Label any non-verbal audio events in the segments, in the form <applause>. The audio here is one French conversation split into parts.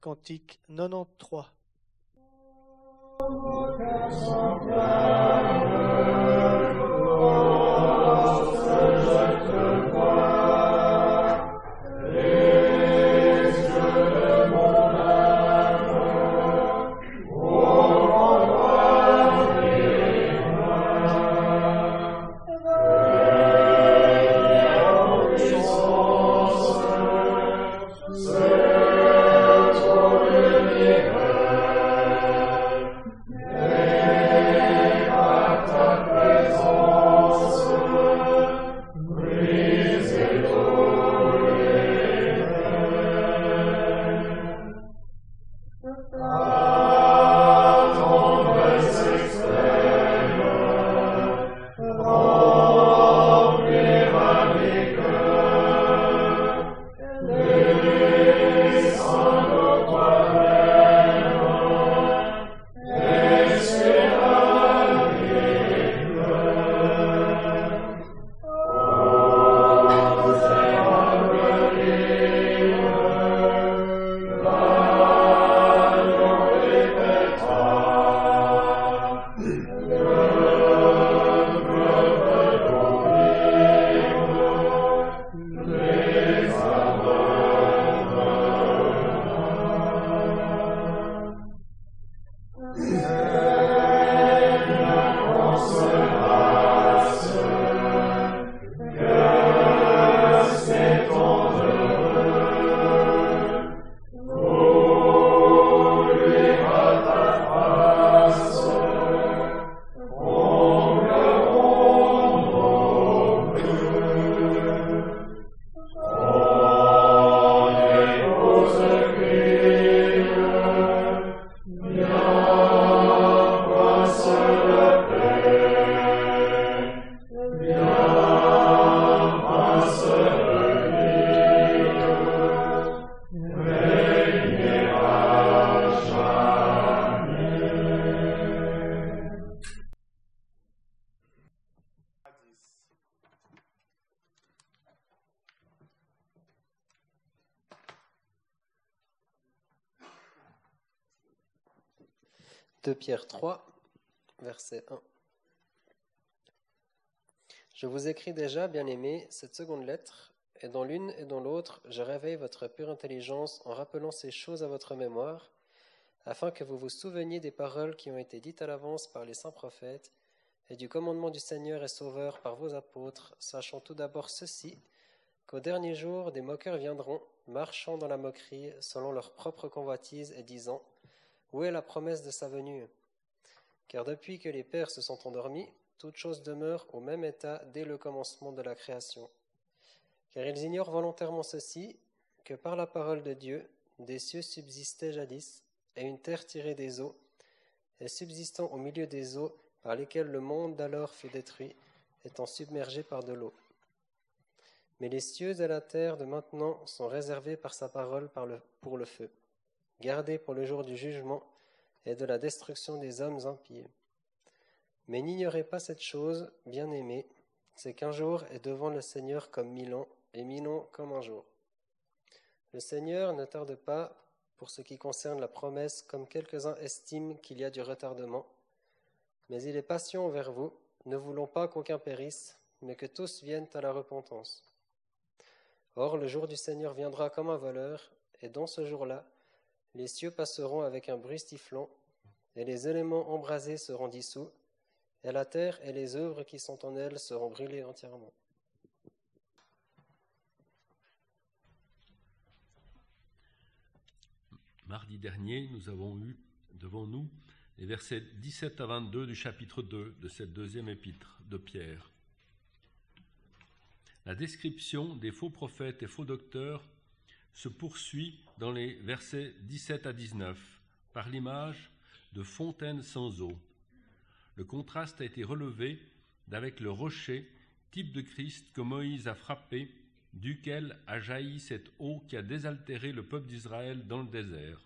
Cantique 93. Joseph Pierre 3, verset 1. Je vous écris déjà, bien-aimés, cette seconde lettre, et dans l'une et dans l'autre, je réveille votre pure intelligence en rappelant ces choses à votre mémoire, afin que vous vous souveniez des paroles qui ont été dites à l'avance par les saints prophètes, et du commandement du Seigneur et Sauveur par vos apôtres, sachant tout d'abord ceci, qu'au dernier jour des moqueurs viendront, marchant dans la moquerie, selon leur propre convoitise, et disant où est la promesse de sa venue? Car depuis que les pères se sont endormis, toute chose demeure au même état dès le commencement de la création. Car ils ignorent volontairement ceci, que par la parole de Dieu, des cieux subsistaient jadis, et une terre tirée des eaux, et subsistant au milieu des eaux, par lesquelles le monde d'alors fut détruit, étant submergé par de l'eau. Mais les cieux et la terre de maintenant sont réservés par sa parole pour le feu gardés pour le jour du jugement et de la destruction des hommes impies. Mais n'ignorez pas cette chose, bien-aimés, c'est qu'un jour est devant le Seigneur comme mille ans, et mille ans comme un jour. Le Seigneur ne tarde pas pour ce qui concerne la promesse, comme quelques-uns estiment qu'il y a du retardement, mais il est patient envers vous, ne voulant pas qu'aucun périsse, mais que tous viennent à la repentance. Or, le jour du Seigneur viendra comme un voleur, et dans ce jour-là, les cieux passeront avec un bruit stiflant, et les éléments embrasés seront dissous, et la terre et les œuvres qui sont en elle seront brûlées entièrement. Mardi dernier, nous avons eu devant nous les versets 17 à 22 du chapitre 2 de cette deuxième épître de Pierre. La description des faux prophètes et faux docteurs se poursuit dans les versets 17 à 19 par l'image de fontaines sans eau. Le contraste a été relevé d'avec le rocher, type de Christ que Moïse a frappé, duquel a jailli cette eau qui a désaltéré le peuple d'Israël dans le désert.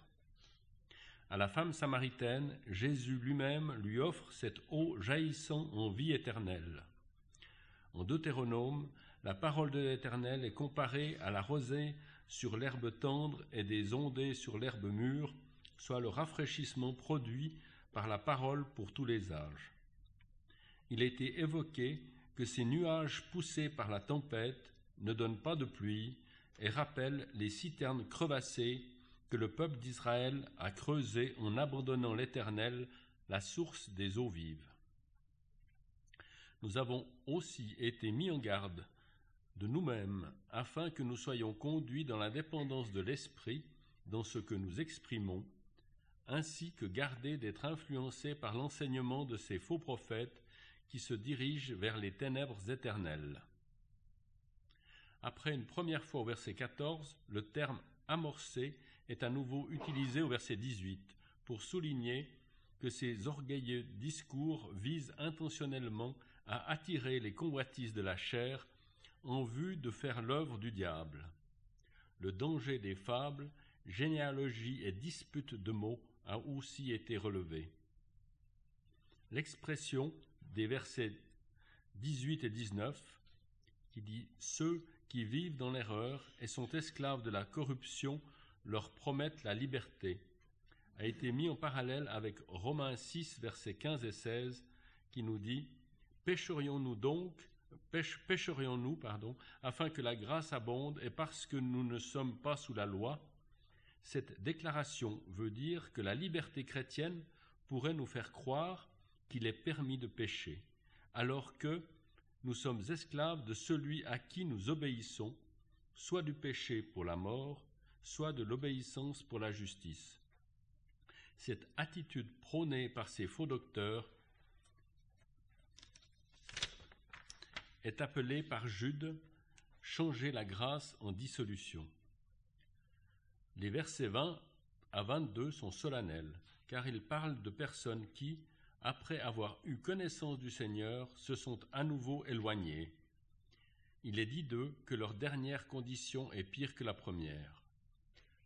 À la femme samaritaine, Jésus lui-même lui offre cette eau jaillissant en vie éternelle. En Deutéronome, la parole de l'Éternel est comparée à la rosée sur l'herbe tendre et des ondées sur l'herbe mûre soit le rafraîchissement produit par la parole pour tous les âges. Il a été évoqué que ces nuages poussés par la tempête ne donnent pas de pluie et rappellent les citernes crevassées que le peuple d'Israël a creusées en abandonnant l'Éternel, la source des eaux vives. Nous avons aussi été mis en garde de nous-mêmes afin que nous soyons conduits dans la dépendance de l'Esprit dans ce que nous exprimons, ainsi que gardés d'être influencés par l'enseignement de ces faux prophètes qui se dirigent vers les ténèbres éternelles. Après une première fois au verset 14, le terme amorcé est à nouveau utilisé au verset 18 pour souligner que ces orgueilleux discours visent intentionnellement à attirer les convoitises de la chair en vue de faire l'œuvre du diable. Le danger des fables, généalogies et disputes de mots a aussi été relevé. L'expression des versets 18 et 19 qui dit Ceux qui vivent dans l'erreur et sont esclaves de la corruption leur promettent la liberté a été mis en parallèle avec Romains 6, versets 15 et 16, qui nous dit Pécherions-nous donc, pécherions-nous, pardon, afin que la grâce abonde et parce que nous ne sommes pas sous la loi Cette déclaration veut dire que la liberté chrétienne pourrait nous faire croire qu'il est permis de pécher, alors que nous sommes esclaves de celui à qui nous obéissons, soit du péché pour la mort, soit de l'obéissance pour la justice. Cette attitude prônée par ces faux docteurs est appelée par Jude changer la grâce en dissolution. Les versets 20 à 22 sont solennels, car ils parlent de personnes qui, après avoir eu connaissance du Seigneur, se sont à nouveau éloignées. Il est dit d'eux que leur dernière condition est pire que la première.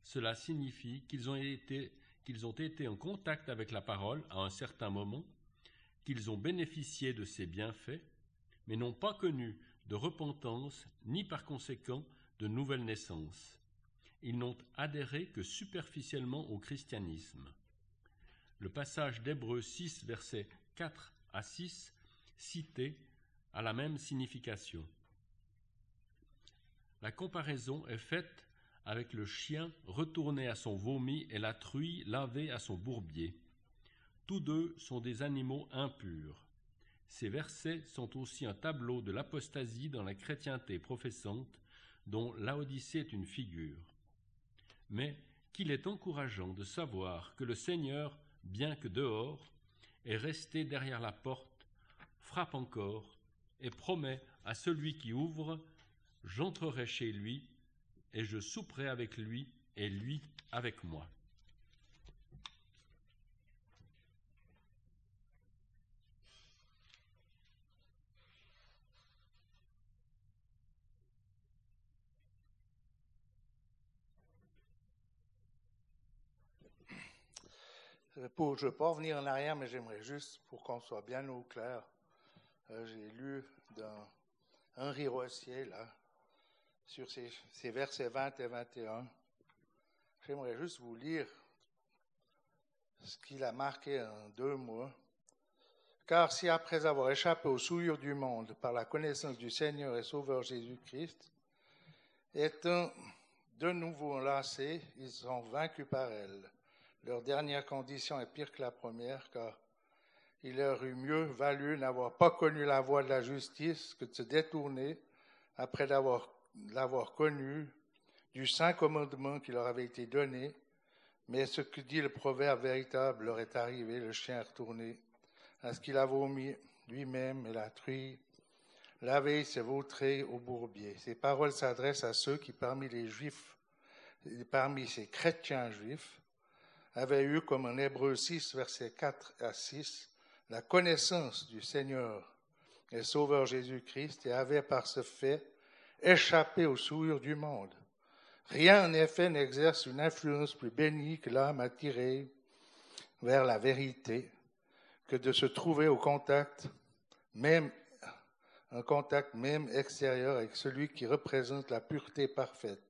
Cela signifie qu'ils ont été, qu'ils ont été en contact avec la parole à un certain moment, qu'ils ont bénéficié de ses bienfaits, mais n'ont pas connu de repentance ni par conséquent de nouvelle naissance. Ils n'ont adhéré que superficiellement au christianisme. Le passage d'Hébreux 6, versets 4 à 6, cité, a la même signification. La comparaison est faite avec le chien retourné à son vomi et la truie lavée à son bourbier. Tous deux sont des animaux impurs. Ces versets sont aussi un tableau de l'apostasie dans la chrétienté professante, dont Laodicée est une figure. Mais qu'il est encourageant de savoir que le Seigneur bien que dehors, est resté derrière la porte, frappe encore, et promet à celui qui ouvre, J'entrerai chez lui, et je souperai avec lui, et lui avec moi. Pour, je ne veux pas revenir en arrière, mais j'aimerais juste, pour qu'on soit bien au clair, euh, j'ai lu dans Henri Rossier, là, sur ces, ces, versets 20 et 21. J'aimerais juste vous lire ce qu'il a marqué en deux mots. Car si après avoir échappé aux souillures du monde par la connaissance du Seigneur et Sauveur Jésus-Christ, étant de nouveau enlacés, ils sont vaincus par elle. Leur dernière condition est pire que la première, car il leur eût mieux valu n'avoir pas connu la voie de la justice que de se détourner après l'avoir connu du saint commandement qui leur avait été donné. Mais ce que dit le proverbe véritable leur est arrivé, le chien est retourné à ce qu'il a vomi lui-même et la truie. Lavé s'est vautré au bourbier. Ces paroles s'adressent à ceux qui, parmi les juifs, parmi ces chrétiens juifs, avait eu, comme en Hébreu 6, versets 4 à 6, la connaissance du Seigneur et Sauveur Jésus-Christ et avait par ce fait échappé aux souillures du monde. Rien en effet n'exerce une influence plus bénie que l'âme attirée vers la vérité que de se trouver au contact, même un contact même extérieur avec celui qui représente la pureté parfaite.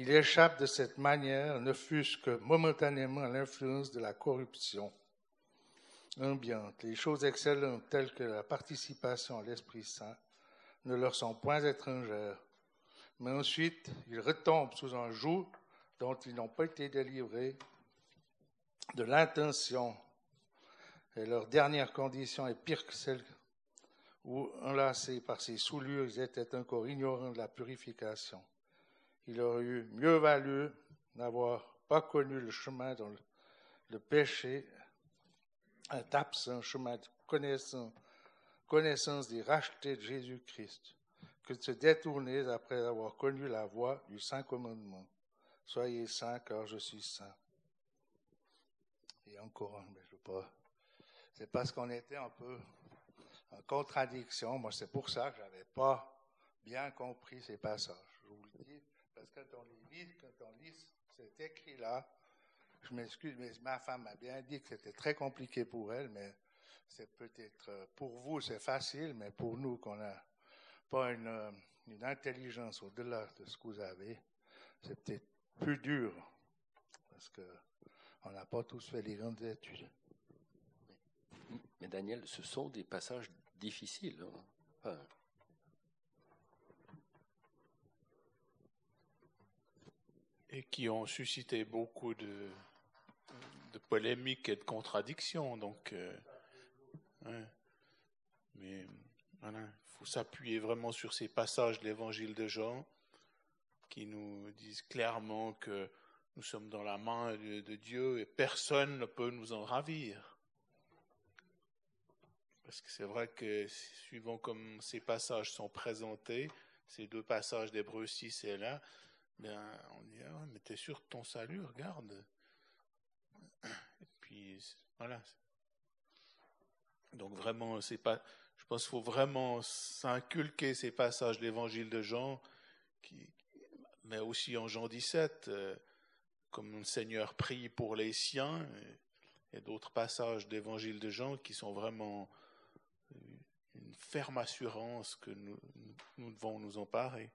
Il échappe de cette manière, ne fût-ce que momentanément, à l'influence de la corruption ambiante. Les choses excellentes telles que la participation à l'Esprit Saint ne leur sont point étrangères. Mais ensuite, ils retombent sous un joug dont ils n'ont pas été délivrés, de l'intention. Et leur dernière condition est pire que celle où, enlacés par ces soulures, ils étaient encore ignorants de la purification. Il aurait eu mieux valu n'avoir pas connu le chemin dans le, péché, un absent chemin de connaissance, des rachetés de Jésus-Christ, que de se détourner après avoir connu la voie du Saint Commandement. Soyez saints car je suis saint. Et encore, mais je veux pas. C'est parce qu'on était un peu en contradiction. Moi, c'est pour ça que je n'avais pas bien compris ces passages. Je vous le dis, parce que quand on lit, quand on lit cet écrit-là, je m'excuse, mais ma femme m'a bien dit que c'était très compliqué pour elle, mais c'est peut-être, euh, pour vous, c'est facile, mais pour nous, qu'on n'a pas une, euh, une intelligence au-delà de ce que vous avez, c'est peut-être plus dur, parce qu'on n'a pas tous fait les grandes études. Mais Daniel, ce sont des passages difficiles. Hein. Et qui ont suscité beaucoup de, polémiques et de contradictions. Donc, euh, Mais voilà, il faut s'appuyer vraiment sur ces passages de l'évangile de Jean qui nous disent clairement que nous sommes dans la main de Dieu et personne ne peut nous en ravir. Parce que c'est vrai que suivant comme ces passages sont présentés, ces deux passages d'Hébreu 6 et là, ben, on dit, ah, mais t'es sûr de ton salut, regarde. Et puis, voilà. Donc vraiment, c'est pas, je pense qu'il faut vraiment s'inculquer ces passages de l'évangile de Jean, qui, mais aussi en Jean 17, euh, comme le Seigneur prie pour les siens, et, d'autres passages d'évangile de Jean qui sont vraiment une ferme assurance que nous devons nous emparer.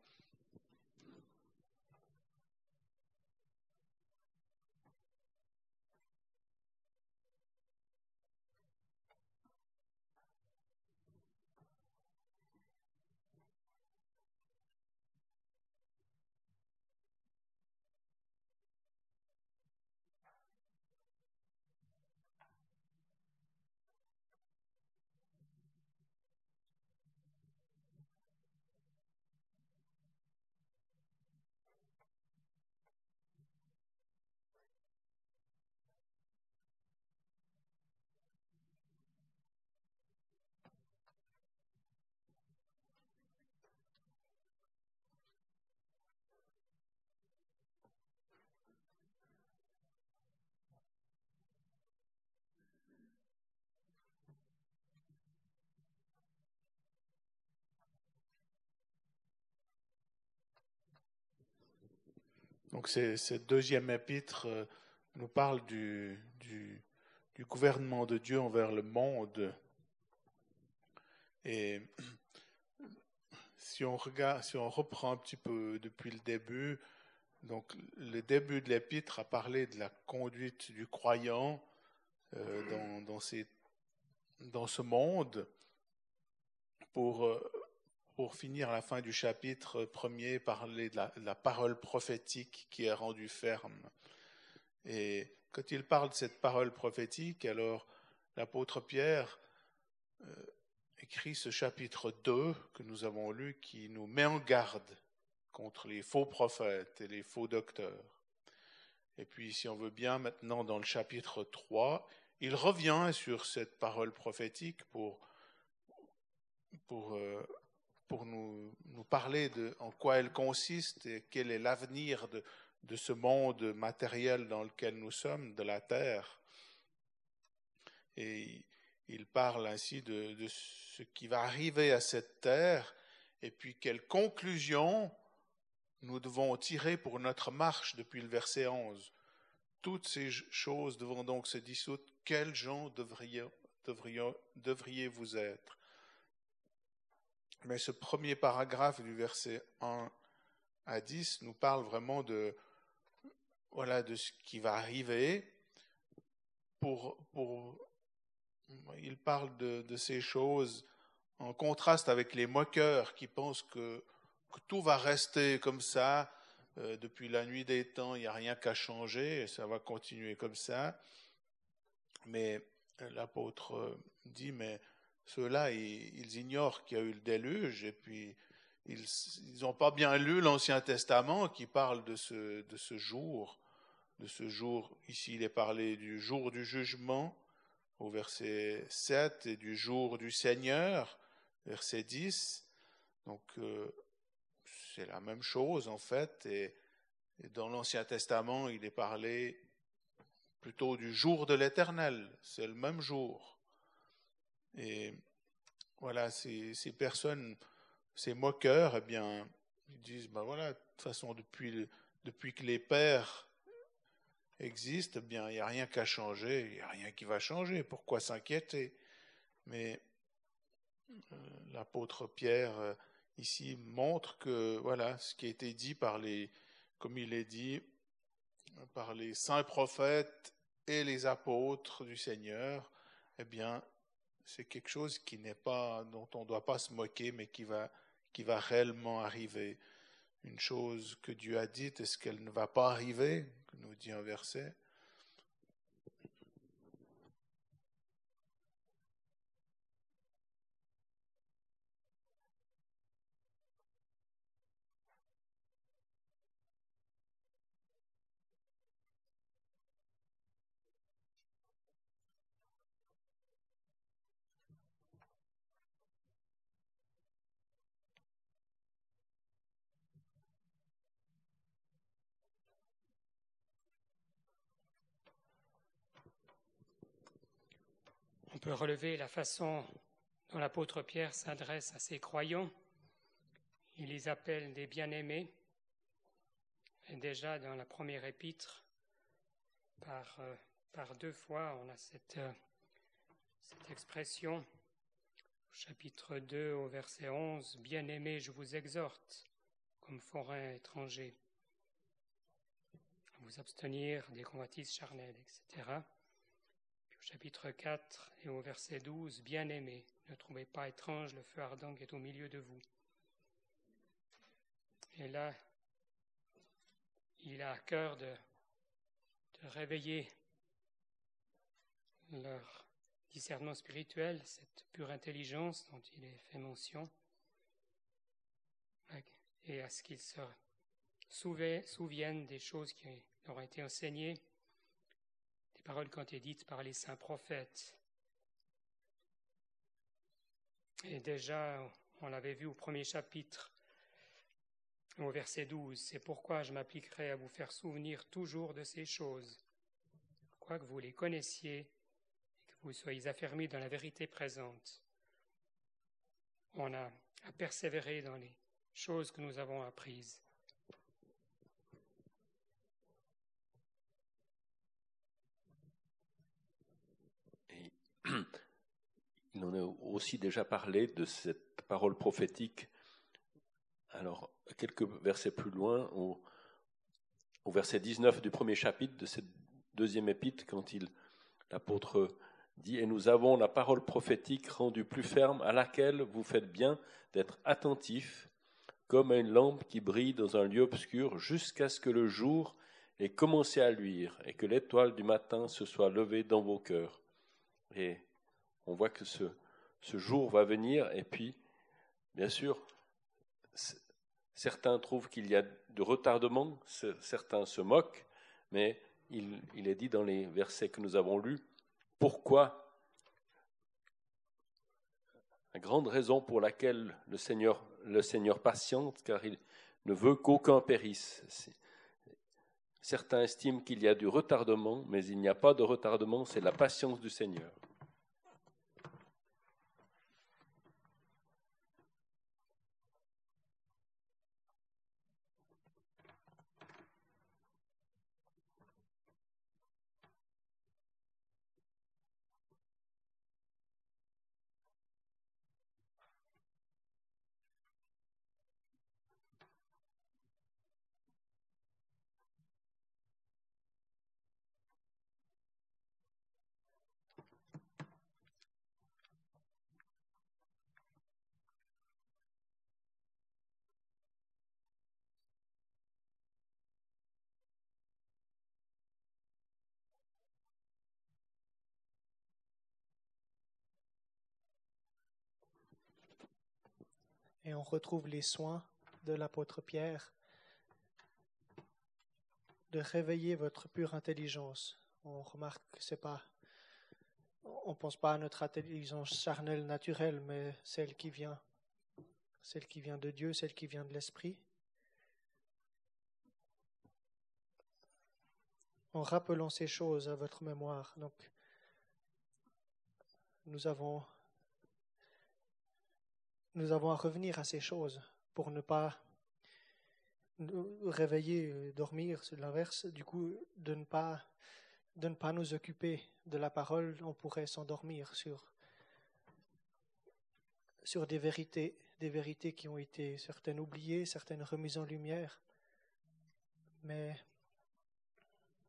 Donc cette deuxième épître euh, nous parle du, gouvernement de Dieu envers le monde. Et <clears throat> si on regarde, si on reprend un petit peu depuis le début, donc le début de l'épître a parlé de la conduite du croyant euh, dans, ce monde pour euh, pour finir à la fin du chapitre premier, parler de la, parole prophétique qui est rendue ferme. Et quand il parle de cette parole prophétique, alors l'apôtre Pierre euh, écrit ce chapitre 2 que nous avons lu qui nous met en garde contre les faux prophètes et les faux docteurs. Et puis, si on veut bien, maintenant dans le chapitre 3, il revient sur cette parole prophétique pour, pour euh, pour nous, parler de en quoi elle consiste et quel est l'avenir de, de ce monde matériel dans lequel nous sommes, de la terre. Et il parle ainsi de, de, ce qui va arriver à cette terre et puis quelle conclusion nous devons tirer pour notre marche depuis le verset 11. Toutes ces choses devront donc se dissoudre. Quels gens devriez, devriez, devriez-vous être? Mais ce premier paragraphe du verset 1 à 10 nous parle vraiment de, voilà, de ce qui va arriver. Pour, pour, il parle de, ces choses en contraste avec les moqueurs qui pensent que, tout va rester comme ça. euh, depuis la nuit des temps, il n'y a rien qu'à changer et ça va continuer comme ça. Mais euh, l'apôtre dit, mais ceux-là, ils, ignorent qu'il y a eu le déluge et puis ils n'ont pas bien lu l'Ancien Testament qui parle de ce, jour, de ce jour. Ici, il est parlé du jour du jugement au verset 7 et du jour du Seigneur, verset 10. Donc, euh, c'est la même chose en fait. Et dans l'Ancien Testament, il est parlé plutôt du jour de l'Éternel. C'est le même jour. Et voilà, ces, personnes, ces moqueurs, eh bien, ils disent, ben voilà, de toute façon, depuis que les pères existent, eh bien, il n'y a rien qu'à changer, il n'y a rien qui va changer. Pourquoi s'inquiéter? Mais euh, l'apôtre Pierre euh, ici montre que voilà ce qui a été dit par les, comme il est dit, par les saints prophètes et les apôtres du Seigneur, eh bien, c'est quelque chose qui n'est pas, dont on ne doit pas se moquer, mais qui va, qui va réellement arriver. Une chose que Dieu a dite, est-ce qu'elle ne va pas arriver, nous dit un verset Relever la façon dont l'apôtre Pierre s'adresse à ses croyants. Il les appelle des bien-aimés. Et déjà dans la première épître, par, euh, deux fois, on a cette, euh, expression, chapitre 2 au verset 11, Bien-aimés, je vous exhorte, comme forains étrangers, à vous abstenir des convoitises charnelles, etc. Chapitre 4 et au verset 12, Bien-aimés, ne trouvez pas étrange le feu ardent qui est au milieu de vous. Et là, il a à cœur de, de réveiller leur discernement spirituel, cette pure intelligence dont il est fait mention, et à ce qu'ils se souviennent des choses qui leur ont été enseignées, des paroles qui ont été dites par les saints prophètes. Et déjà, on l'avait vu au premier chapitre, au verset 12, c'est pourquoi je m'appliquerai à vous faire souvenir toujours de ces choses, quoique vous les connaissiez et que vous soyez affermis dans la vérité présente. On a à persévérer dans les choses que nous avons apprises. Il en a aussi déjà parlé de cette parole prophétique. Alors, quelques versets plus loin, au, au verset 19 du premier chapitre de cette deuxième épître, quand il, l'apôtre dit Et nous avons la parole prophétique rendue plus ferme, à laquelle vous faites bien d'être attentifs, comme à une lampe qui brille dans un lieu obscur, jusqu'à ce que le jour ait commencé à luire et que l'étoile du matin se soit levée dans vos cœurs. Et on voit que ce, ce jour va venir, et puis, bien sûr, certains trouvent qu'il y a de retardement, certains se moquent, mais il, il, est dit dans les versets que nous avons lus, pourquoi? La grande raison pour laquelle le Seigneur, le Seigneur patiente, car il ne veut qu'aucun périsse. Certains estiment qu'il y a du retardement, mais il n'y a pas de retardement, c'est la patience du Seigneur. Et on retrouve les soins de l'apôtre Pierre de réveiller votre pure intelligence. On remarque que c'est pas, on pense pas à notre intelligence charnelle naturelle, mais celle qui vient, celle qui vient de Dieu, celle qui vient de l'Esprit. En rappelant ces choses à votre mémoire. Donc, nous avons, nous avons à revenir à ces choses pour ne pas nous réveiller, dormir, c'est l'inverse. Du coup, de ne pas de ne pas nous occuper de la parole, on pourrait s'endormir sur sur des vérités, des vérités qui ont été certaines oubliées, certaines remises en lumière, mais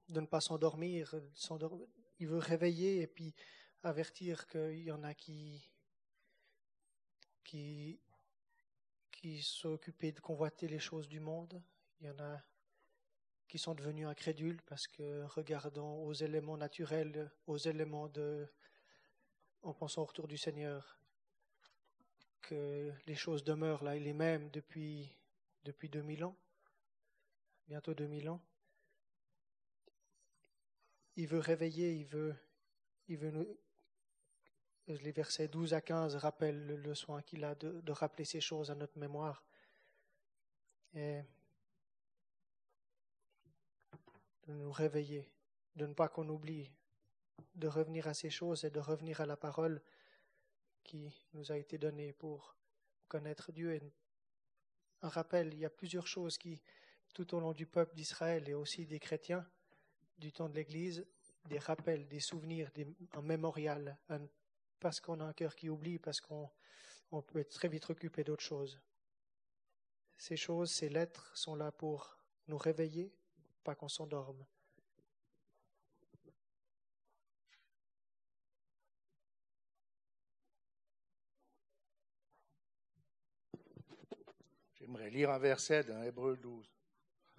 de ne pas s'endormir, il veut réveiller et puis avertir qu'il y en a qui qui qui sont occupés de convoiter les choses du monde. Il y en a qui sont devenus incrédules parce que regardant aux éléments naturels, aux éléments de, en pensant au retour du Seigneur, que les choses demeurent là les mêmes depuis, depuis 2000 ans, bientôt 2000 ans. Il veut réveiller, il veut, il veut nous, les versets 12 à 15 rappellent le, soin qu'il a de, rappeler ces choses à notre mémoire. Et de nous réveiller, de ne pas qu'on oublie, de revenir à ces choses et de revenir à la parole qui nous a été donnée pour connaître Dieu. Un rappel, il y a plusieurs choses qui, tout au long du peuple d'Israël et aussi des chrétiens du temps de l'Église, des rappels, des souvenirs, un mémorial, parce qu'on a un cœur qui oublie, parce qu'on on peut être très vite occupé d'autres choses. Ces choses, ces lettres sont là pour nous réveiller, pas qu'on s'endorme. J'aimerais lire un verset dans Hébreu 12.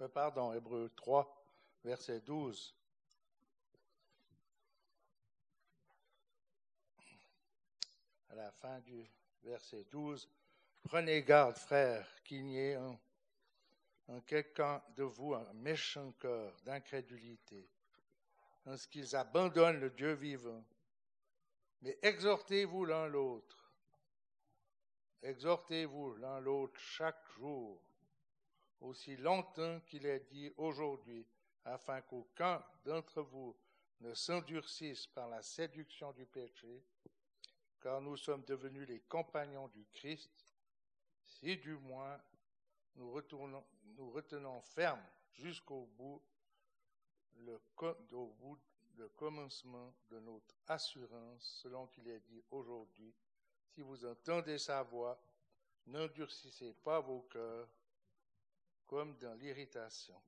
Euh, pardon, Hébreu 3, verset 12. La fin du verset 12, Prenez garde, frères, qu'il n'y ait en quelqu'un de vous un méchant cœur d'incrédulité, en ce qu'ils abandonnent le Dieu vivant. Mais exhortez-vous l'un l'autre. Exhortez-vous l'un l'autre chaque jour, aussi longtemps qu'il est dit aujourd'hui, afin qu'aucun d'entre vous ne s'endurcisse par la séduction du péché, car nous sommes devenus les compagnons du Christ, si du moins nous, retenons ferme jusqu'au bout bout le commencement de notre assurance, selon qu'il est dit aujourd'hui. Si vous entendez sa voix, n'endurcissez pas vos cœurs comme dans l'irritation.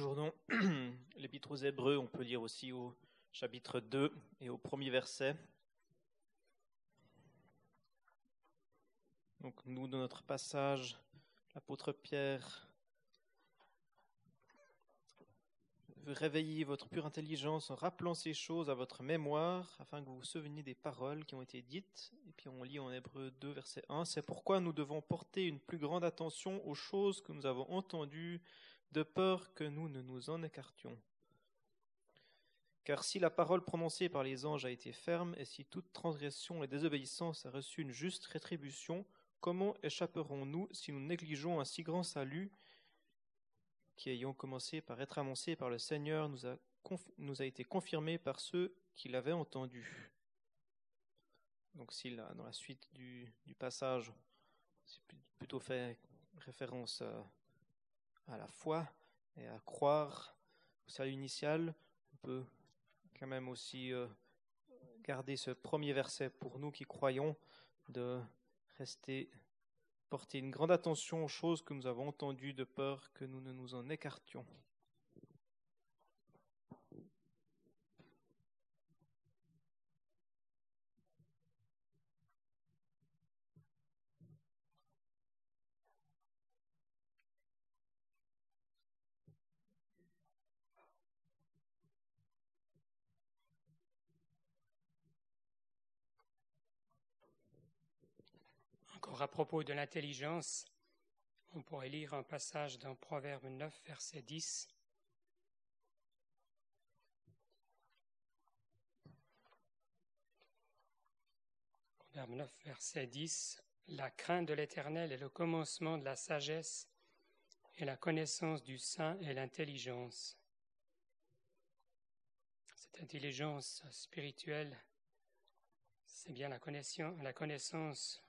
Toujours <clears throat> l'Épître aux Hébreux, on peut lire aussi au chapitre 2 et au premier verset. Donc nous, dans notre passage, l'apôtre Pierre veut réveiller votre pure intelligence en rappelant ces choses à votre mémoire, afin que vous vous souveniez des paroles qui ont été dites. Et puis on lit en Hébreu 2, verset 1, c'est pourquoi nous devons porter une plus grande attention aux choses que nous avons entendues de peur que nous ne nous en écartions. Car si la parole prononcée par les anges a été ferme, et si toute transgression et désobéissance a reçu une juste rétribution, comment échapperons-nous si nous négligeons un si grand salut qui, ayant commencé par être annoncé par le Seigneur, nous a, été confirmé par ceux qui l'avaient entendu? Donc si dans la suite du, du passage, c'est plutôt fait référence à à la foi et à croire au salut initial, on peut quand même aussi euh, garder ce premier verset pour nous qui croyons, de rester, porter une grande attention aux choses que nous avons entendues de peur que nous ne nous en écartions. À propos de l'intelligence, on pourrait lire un passage dans Proverbe 9, verset 10. Proverbe 9, verset 10. La crainte de l'Éternel est le commencement de la sagesse, et la connaissance du saint est l'intelligence. Cette intelligence spirituelle, c'est bien la connaissance, la connaissance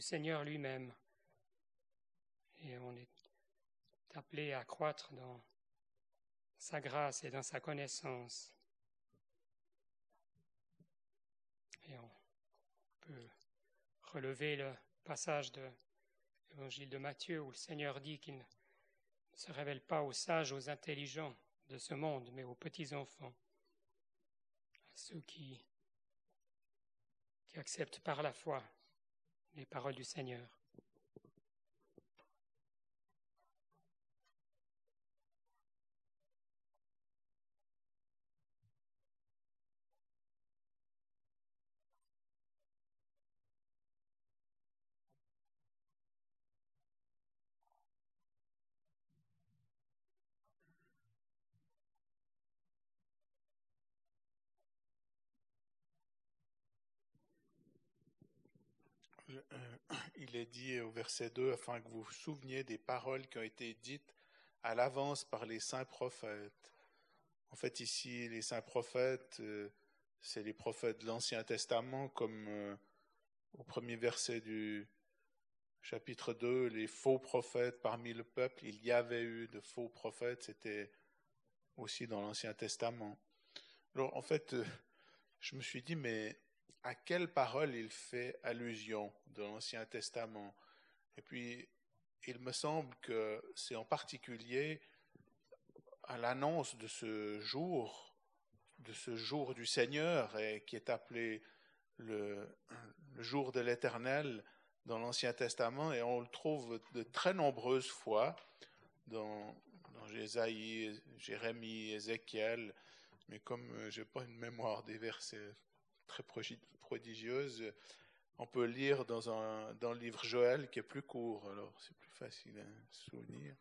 Seigneur lui-même. Et on est appelé à croître dans sa grâce et dans sa connaissance. Et on peut relever le passage de l'évangile de Matthieu où le Seigneur dit qu'il ne se révèle pas aux sages, aux intelligents de ce monde, mais aux petits-enfants, à ceux qui acceptent par la foi les paroles du Seigneur. Il est dit au verset 2, afin que vous vous souveniez des paroles qui ont été dites à l'avance par les saints prophètes. En fait, ici, les saints prophètes, euh, c'est les prophètes de l'Ancien Testament, comme euh, au premier verset du chapitre 2, les faux prophètes parmi le peuple. Il y avait eu de faux prophètes, c'était aussi dans l'Ancien Testament. Alors, en fait, je me suis dit, mais à quelle parole il fait allusion de l'Ancien Testament. Et puis, il me semble que c'est en particulier à l'annonce de ce jour, de ce jour du Seigneur, qui est appelé le, jour de l'Éternel dans l'Ancien Testament, et on le trouve de très nombreuses fois dans, dans Jésaïe, Jérémie, Ézéchiel, mais comme je n'ai pas une mémoire des versets très prodigieuse. On peut lire dans, un, dans le livre Joël qui est plus court, alors c'est plus facile à souvenir.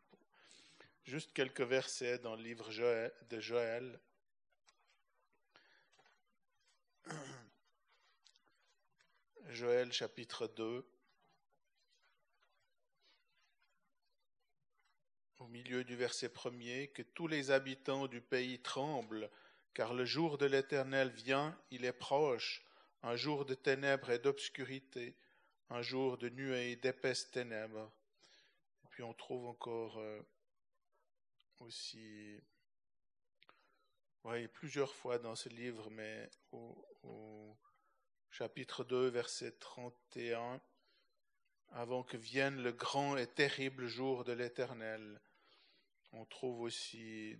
Juste quelques versets dans le livre Joël, de Joël. <clears throat> Joël chapitre 2. Au milieu du verset premier, que tous les habitants du pays tremblent car le jour de l'Éternel vient, il est proche, un jour de ténèbres et d'obscurité, un jour de nuées et d'épaisses ténèbres. Et puis on trouve encore euh, aussi, oui, plusieurs fois dans ce livre, mais au, au chapitre 2, verset 31, avant que vienne le grand et terrible jour de l'Éternel. On trouve aussi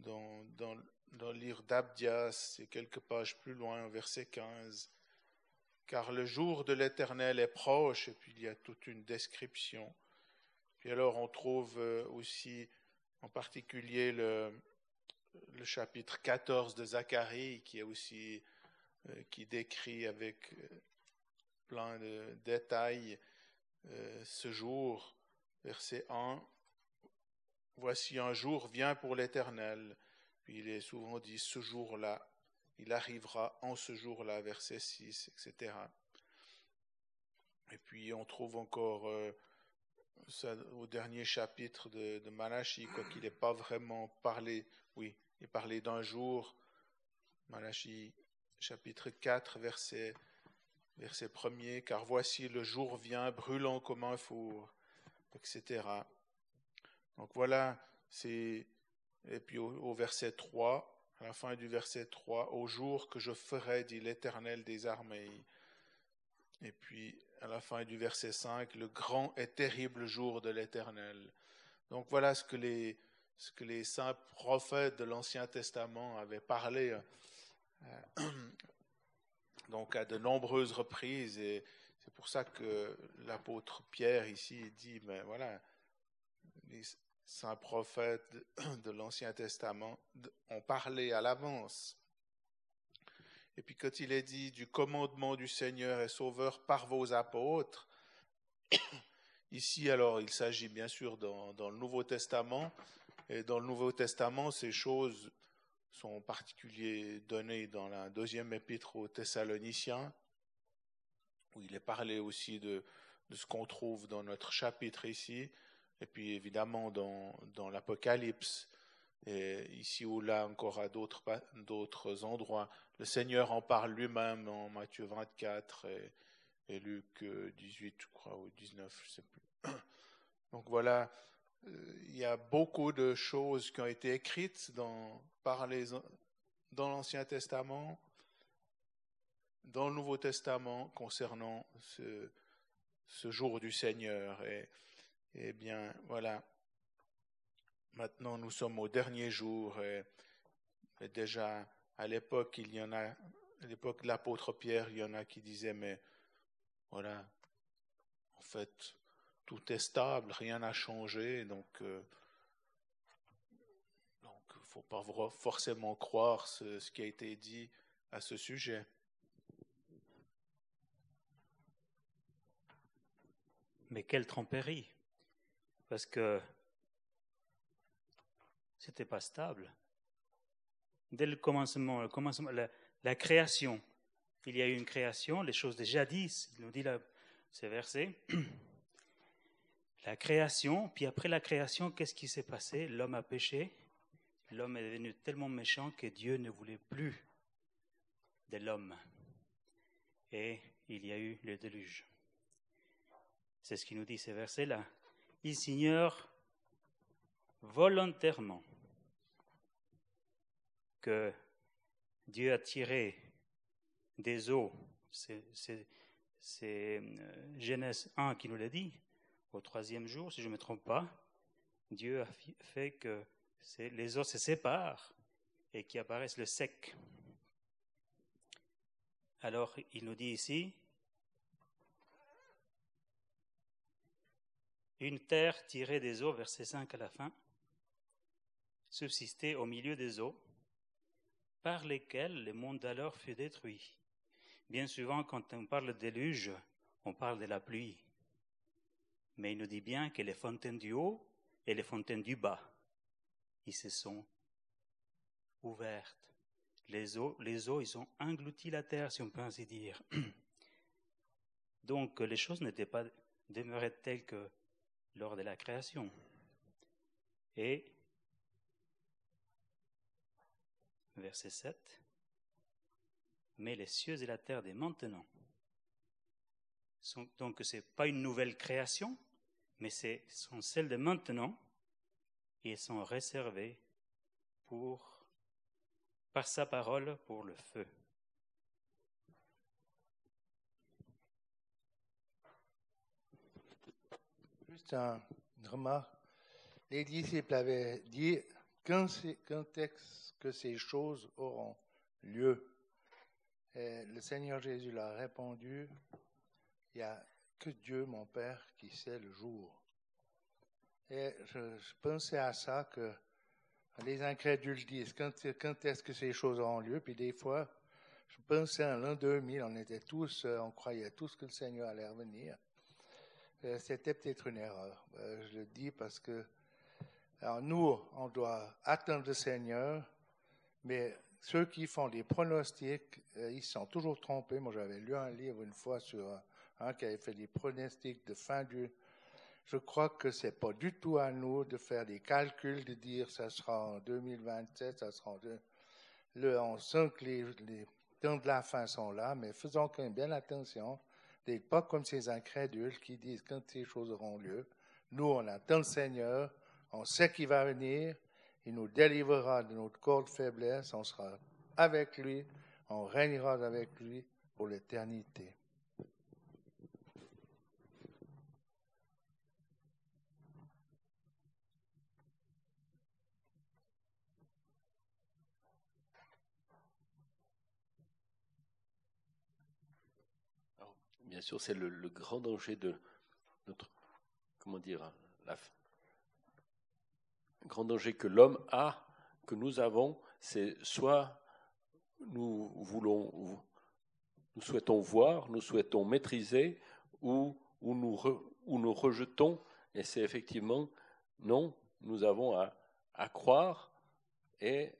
dans, dans dans le livre d'Abdias, c'est quelques pages plus loin, verset 15. Car le jour de l'Éternel est proche, et puis il y a toute une description. Puis alors on trouve euh, aussi en particulier le, le chapitre 14 de Zacharie, qui est aussi euh, qui décrit avec euh, plein de détails ce jour, verset 1. Voici un jour vient pour l'Éternel puis il est souvent dit ce jour-là, il arrivera en ce jour-là, verset 6, etc. Et puis on trouve encore euh, ça, au dernier chapitre de, de Malachi, quoi qu'il n'ait pas vraiment parlé, oui, il parlait d'un jour, Malachi chapitre 4, verset, verset 1 car voici le jour vient brûlant comme un four, etc. Donc voilà, c'est et puis au, verset 3, à la fin du verset 3, au jour que je ferai, dit l'Éternel des armées. Et puis à la fin du verset 5, le grand et terrible jour de l'Éternel. Donc voilà ce que les, ce que les saints prophètes de l'Ancien Testament avaient parlé euh, <clears throat> donc à de nombreuses reprises. Et c'est pour ça que l'apôtre Pierre ici dit, mais voilà, saints prophètes <clears throat> de l'Ancien Testament ont parlé à l'avance. Et puis quand il est dit du commandement du Seigneur et Sauveur par vos apôtres, <clears throat> Ici, alors, il s'agit bien sûr dans, le Nouveau Testament. Et dans le Nouveau Testament, ces choses sont en particulier données dans la deuxième épître aux Thessaloniciens, où il est parlé aussi de ce qu'on trouve dans notre chapitre ici, et puis évidemment dans, l'Apocalypse, et ici ou là encore à d'autres, endroits. Le Seigneur en parle lui-même en Matthieu 24 et, Luc 18, je crois, ou 19, je ne sais plus. <coughs> Donc voilà, euh, il y a beaucoup de choses qui ont été écrites dans l'Ancien Testament, dans le Nouveau Testament concernant ce, ce jour du Seigneur. Et, et bien, voilà, maintenant nous sommes au dernier jour et, déjà à l'époque, il y en a, à l'époque de l'apôtre Pierre, il y en a qui disaient, mais voilà, en fait, tout est stable, rien n'a changé, donc euh, donc faut pas forcément croire ce, qui a été dit à ce sujet. Mais quelle tromperie Parce que c'était pas stable. Dès le commencement, la création, il y a eu une création, les choses de jadis, il nous dit là, ces versets. <clears throat> La création, puis après la création, qu'est-ce qui s'est passé? L'homme a péché, l'homme est devenu tellement méchant que Dieu ne voulait plus de l'homme. Et il y a eu le déluge. C'est ce qui nous dit ces versets-là. Il s'ignore volontairement que Dieu a tiré des eaux, c'est euh, Genèse 1 qui nous l'a dit, au troisième jour, si je ne me trompe pas, Dieu a fait que les eaux se séparent et qui apparaissent le sec. Alors, il nous dit ici, une terre tirée des eaux, verset 5 à la fin, subsistait au milieu des eaux, par lesquelles le monde alors fut détruit. Bien souvent, quand on parle de déluge, on parle de la pluie. Mais il nous dit bien que les fontaines du haut et les fontaines du bas, ils se sont ouvertes. Les eaux, les eaux, ils ont englouti la terre, si on peut ainsi dire. <clears throat> Donc, les choses n'étaient pas demeurées telles que lors de la création. Et, verset 7, mais les cieux et la terre dès maintenant. donc ce n'est pas une nouvelle création, mais ce sont celles de maintenant et sont réservées pour, par sa parole pour le feu. Juste un, une remarque. Les disciples avaient dit quand, est-ce que ces choses auront lieu et le Seigneur Jésus leur a répondu, il n'y a que Dieu, mon Père, qui sait le jour. Et je, pensais à ça que les incrédules disent, quand, quand est-ce que ces choses auront lieu? Puis des fois, je pensais à l'an 2000, on était tous, euh, on croyait tous que le Seigneur allait revenir. Euh, c'était peut-être une erreur. Euh, je le dis parce que alors nous, on doit attendre le Seigneur, mais ceux qui font des pronostics, euh, ils sont toujours trompés. Moi, j'avais lu un livre une fois sur un qui avait fait des pronostics de fin du. Je crois que c'est pas du tout à nous de faire des calculs, de dire ça sera en 2027, ça sera en deux. Le, on sent que les, les temps de la fin sont là, mais faisons quand même bien attention pas comme ces incrédules qui disent quand ces choses auront lieu. Nous, on attend le Seigneur, on sait qu'il va venir, il nous délivrera de notre corps de faiblesse, on sera avec lui, on régnera avec lui pour l'éternité. Bien sûr, c'est le, le, grand danger de notre, comment dire, la, grand danger que l'homme a, que nous avons, c'est soit nous voulons, nous souhaitons voir, nous souhaitons maîtriser, ou, ou nous nous rejetons, et c'est effectivement non, nous avons à, à, croire, et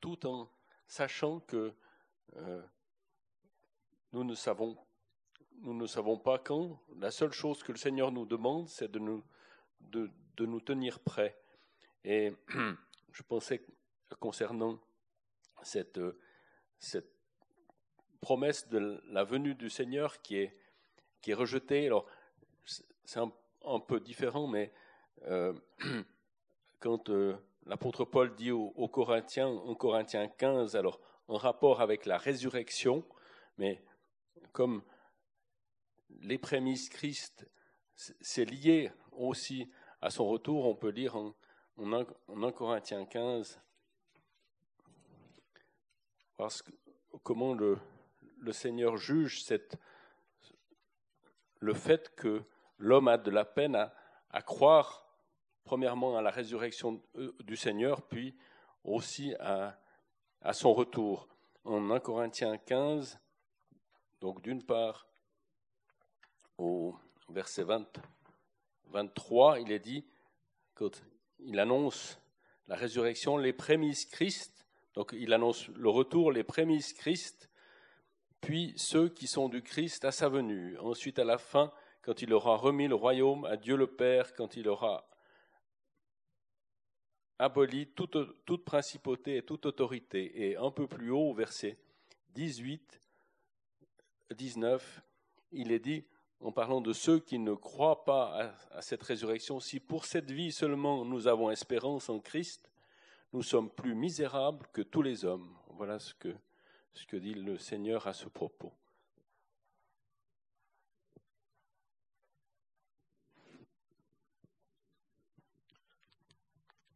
tout en sachant que euh, nous ne savons nous ne savons pas quand. La seule chose que le Seigneur nous demande, c'est de nous, de, de nous tenir prêts. Et <clears throat> je pensais concernant cette, cette promesse de la venue du Seigneur qui est, qui est rejetée. Alors, c'est un, un, peu différent, mais euh, <clears throat> quand euh, l'apôtre Paul dit aux, aux, Corinthiens, en Corinthiens 15, alors en rapport avec la résurrection, mais comme les prémices Christ, c'est lié aussi à son retour, on peut lire en, en, 1, en 1 Corinthiens 15, parce que, comment le, le Seigneur juge cette, le fait que l'homme a de la peine à, à, croire, premièrement, à la résurrection du Seigneur, puis aussi à, à son retour. En 1 Corinthiens 15, donc d'une part, au verset 20, 23, il est dit, quand il annonce la résurrection, les prémices Christ, donc il annonce le retour, les prémices Christ, puis ceux qui sont du Christ à sa venue. Ensuite, à la fin, quand il aura remis le royaume à Dieu le Père, quand il aura aboli toute, toute principauté et toute autorité. Et un peu plus haut, au verset 18, 19, il est dit, en parlant de ceux qui ne croient pas à, cette résurrection, si pour cette vie seulement nous avons espérance en Christ, nous sommes plus misérables que tous les hommes. Voilà ce que ce que dit le Seigneur à ce propos.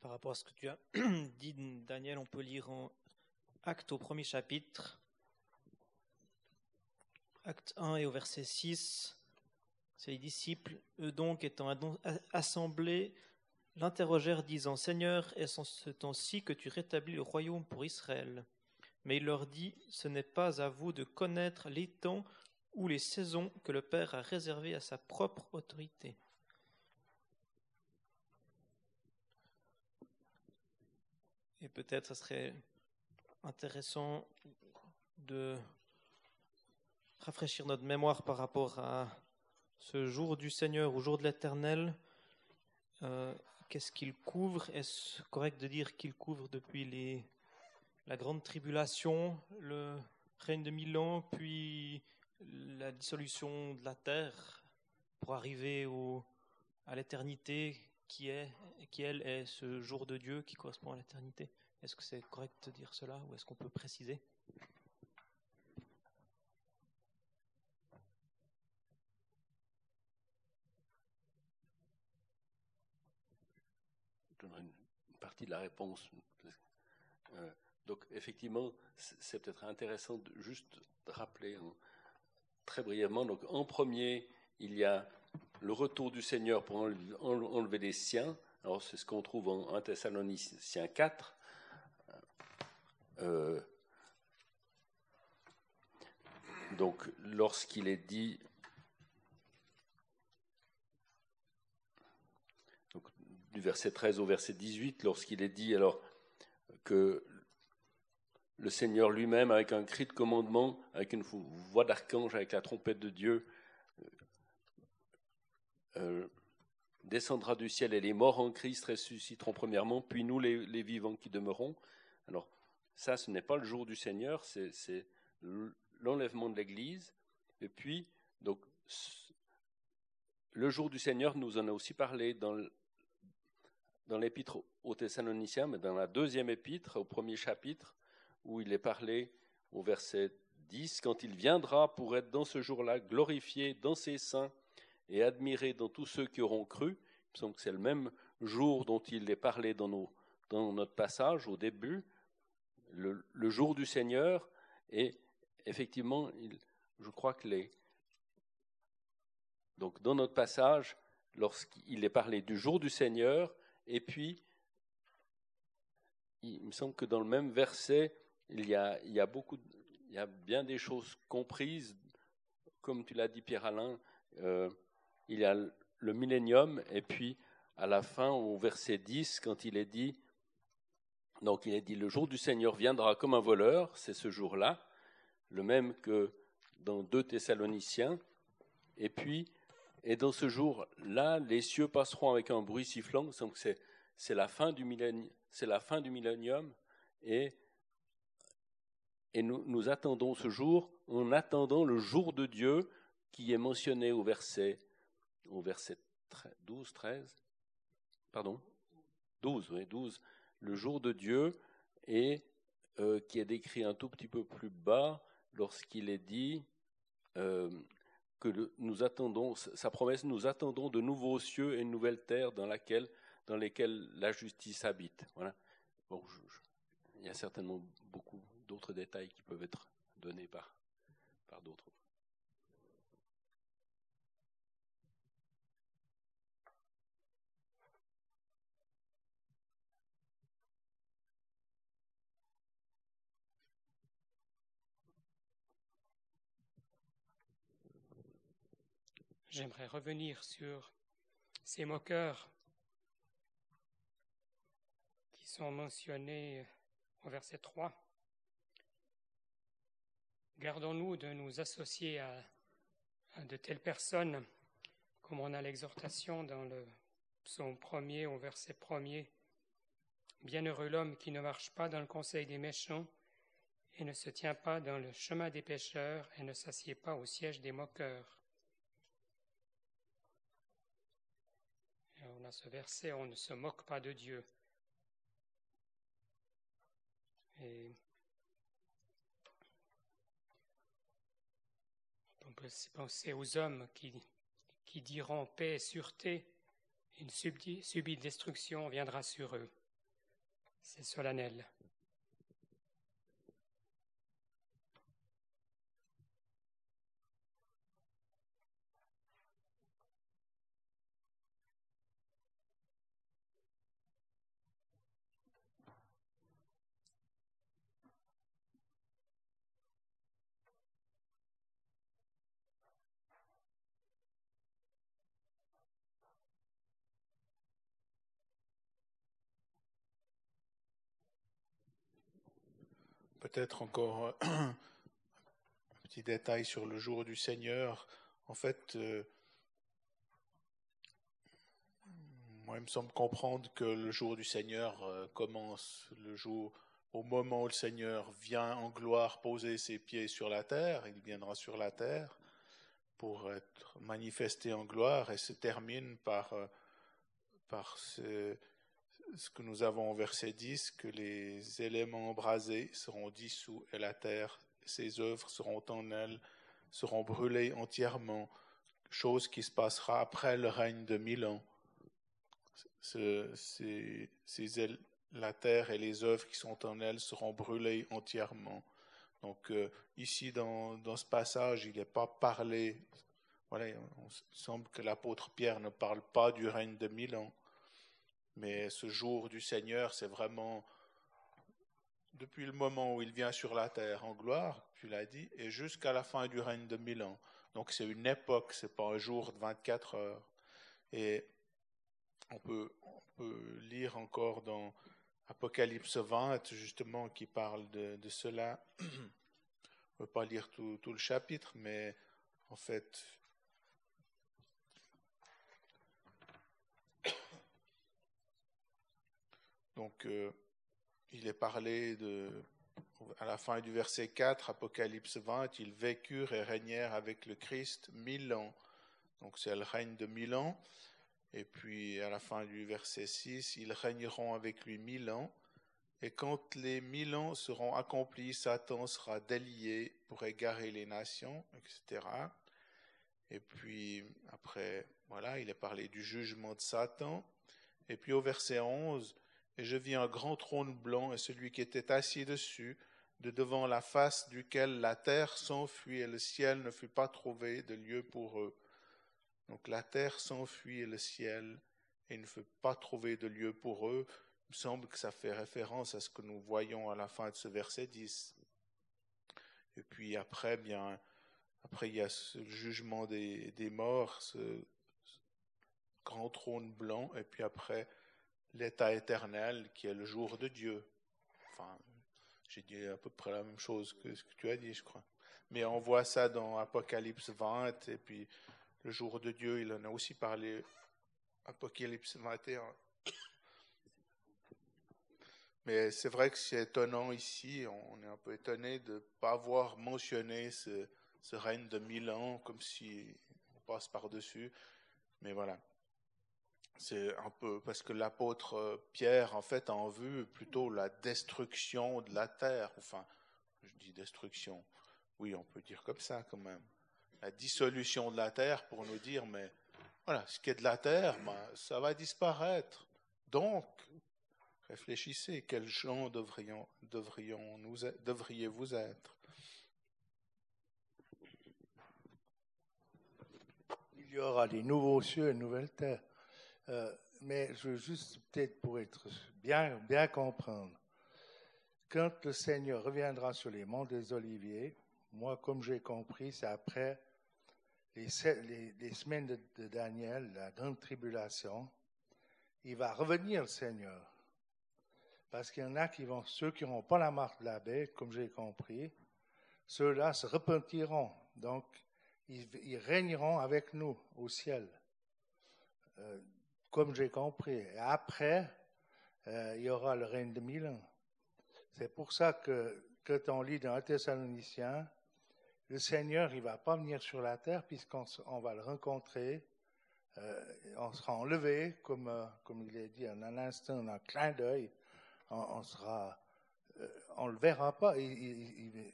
Par rapport à ce que tu as <clears throat> dit, Daniel, on peut lire en Acte au premier chapitre, Acte 1 et au verset 6. Les disciples, eux donc étant assemblés, l'interrogèrent disant Seigneur, est-ce en ce temps-ci que tu rétablis le royaume pour Israël? Mais il leur dit, ce n'est pas à vous de connaître les temps ou les saisons que le Père a réservées à sa propre autorité. Et peut-être ce serait intéressant de rafraîchir notre mémoire par rapport à ce jour du Seigneur ou jour de l'Éternel. Euh, Qu'est-ce qu'il couvre? Est-ce correct de dire qu'il couvre depuis les la grande tribulation, le règne de mille ans, puis la dissolution de la terre pour arriver au, à l'éternité qui est, qui elle est ce jour de Dieu qui correspond à l'éternité? Est-ce que c'est correct de dire cela ou est-ce qu'on peut préciser Je donnerai une la réponse. Euh, donc effectivement, c'est peut-être intéressant de juste rappeler hein, très brièvement. Donc en premier, il y a le retour du Seigneur pour enlever les siens. Alors c'est ce qu'on trouve en 1 Thessaloniciens 4. Euh, donc lorsqu'il est dit donc, du verset 13 au verset 18, lorsqu'il est dit alors que le Seigneur lui-même, avec un cri de commandement, avec une voix d'archange, avec la trompette de Dieu, euh, descendra du ciel et les morts en Christ ressusciteront premièrement, puis nous les, vivants qui demeurons. Alors ça, ce n'est pas le jour du Seigneur, c'est l'enlèvement de l'Église. Et puis, donc, le jour du Seigneur, nous en a aussi parlé dans, dans l'épître aux Thessaloniciens, mais dans la deuxième épître, au premier chapitre, où il est parlé au verset 10, quand il viendra pour être dans ce jour-là glorifié dans ses saints et admiré dans tous ceux qui auront cru. Il me semble que c'est le même jour dont il est parlé dans, notre passage au début, le, jour du Seigneur. Et effectivement, je crois que dans notre passage, lorsqu'il est parlé du jour du Seigneur, et puis, il me semble que dans le même verset, il y a, beaucoup, il y a bien des choses comprises, comme tu l'as dit Pierre-Alain, euh, il y a le millénium, et puis à la fin, au verset 10, quand il est dit, donc il est dit, le jour du Seigneur viendra comme un voleur, c'est ce jour-là, le même que dans 2 Thessaloniciens, et puis, et dans ce jour-là, les cieux passeront avec un bruit sifflant, donc c'est, la fin du millénium, c'est la fin du millénium, et, nous attendons ce jour, en attendant le jour de Dieu qui est mentionné au verset, au verset 12, 13, pardon, 12, oui, 12, le jour de Dieu, et euh, qui est décrit un tout petit peu plus bas lorsqu'il est dit euh, que nous attendons, sa promesse, nous attendons de nouveaux cieux et une nouvelle terre dans, laquelle, dans lesquelles la justice habite. Voilà. Bon, il y a certainement beaucoup d'autres détails qui peuvent être donnés par, par d'autres. J'aimerais revenir sur ces moqueurs qui sont mentionnés au verset 3. Gardons-nous de nous associer à, de telles personnes, comme on a l'exhortation dans le psaume premier au verset premier. Bienheureux l'homme qui ne marche pas dans le conseil des méchants et ne se tient pas dans le chemin des pécheurs et ne s'assied pas au siège des moqueurs. Ce verset, on ne se moque pas de Dieu. Et on peut penser aux hommes qui, qui diront paix et sûreté, une subite destruction viendra sur eux. C'est solennel. Peut-être encore <clears throat> un petit détail sur le jour du Seigneur. En fait, euh, moi, il me semble comprendre que le jour du Seigneur euh, commence le jour au moment où le Seigneur vient en gloire poser ses pieds sur la terre. Il viendra sur la terre pour être manifesté en gloire et se termine par, euh, par ce, ce que nous avons au verset 10, que les éléments embrasés seront dissous et la terre, ses œuvres seront en elle, seront brûlées entièrement, chose qui se passera après le règne de mille ans. la terre et les œuvres qui sont en elle seront brûlées entièrement. Donc euh, ici, dans, dans, ce passage, il n'est pas parlé, voilà, il semble que l'apôtre Pierre ne parle pas du règne de mille ans. Mais ce jour du Seigneur, c'est vraiment depuis le moment où il vient sur la terre en gloire, tu l'as dit, et jusqu'à la fin du règne de mille ans. Donc c'est une époque, c'est pas un jour de 24 heures. Et on peut, on peut lire encore dans Apocalypse 20, justement, qui parle de, de cela. <clears throat> on ne peut pas lire tout, tout le chapitre, mais en fait, Donc, euh, il est parlé de, à la fin du verset 4, Apocalypse 20, ils vécurent et régnèrent avec le Christ mille ans. Donc, c'est le règne de mille ans. Et puis, à la fin du verset 6, ils régneront avec lui mille ans. Et quand les mille ans seront accomplis, Satan sera délié pour égarer les nations, etc. Et puis, après, voilà, il est parlé du jugement de Satan. Et puis, au verset 11, et je vis un grand trône blanc et celui qui était assis dessus, de devant la face duquel la terre s'enfuit et le ciel ne fut pas trouvé de lieu pour eux. Donc la terre s'enfuit et le ciel et ne fut pas trouvé de lieu pour eux. Il me semble que ça fait référence à ce que nous voyons à la fin de ce verset 10. Et puis après, bien, après il y a ce jugement des, des morts, ce, grand trône blanc, et puis après l'état éternel qui est le jour de Dieu. Enfin, j'ai dit à peu près la même chose que ce que tu as dit, je crois. Mais on voit ça dans Apocalypse 20, et puis le jour de Dieu, il en a aussi parlé, Apocalypse 21. Mais c'est vrai que c'est étonnant ici, on est un peu étonné de ne pas avoir mentionné ce, ce règne de mille ans, comme si on passe par-dessus. Mais voilà. C'est un peu parce que l'apôtre Pierre, en fait, a en vue plutôt la destruction de la terre. Enfin, je dis destruction. Oui, on peut dire comme ça quand même. La dissolution de la terre pour nous dire, mais voilà, ce qui est de la terre, ben, ça va disparaître. Donc, réfléchissez, quels gens devrions, devrions nous, devriez-vous être? Il y aura des nouveaux cieux et une nouvelle terre. Euh, mais je veux juste, peut-être pour être bien, bien comprendre, quand le Seigneur reviendra sur les monts des Oliviers, moi, comme j'ai compris, c'est après les, semaines de, de, Daniel, la grande tribulation, il va revenir le Seigneur. Parce qu'il y en a qui vont, ceux qui n'auront pas la marque de la bête, comme j'ai compris, ceux-là se repentiront. Donc, ils, ils, régneront avec nous au ciel. Euh, comme j'ai compris. Après, euh, il y aura le règne de mille ans. C'est pour ça que quand on lit dans Thessaloniciens, le Seigneur, il va pas venir sur la terre puisqu'on on va le rencontrer. Euh, on sera enlevé, comme, euh, comme il est dit, en un instant, en un clin d'œil. On, on, sera, on le verra pas. Il,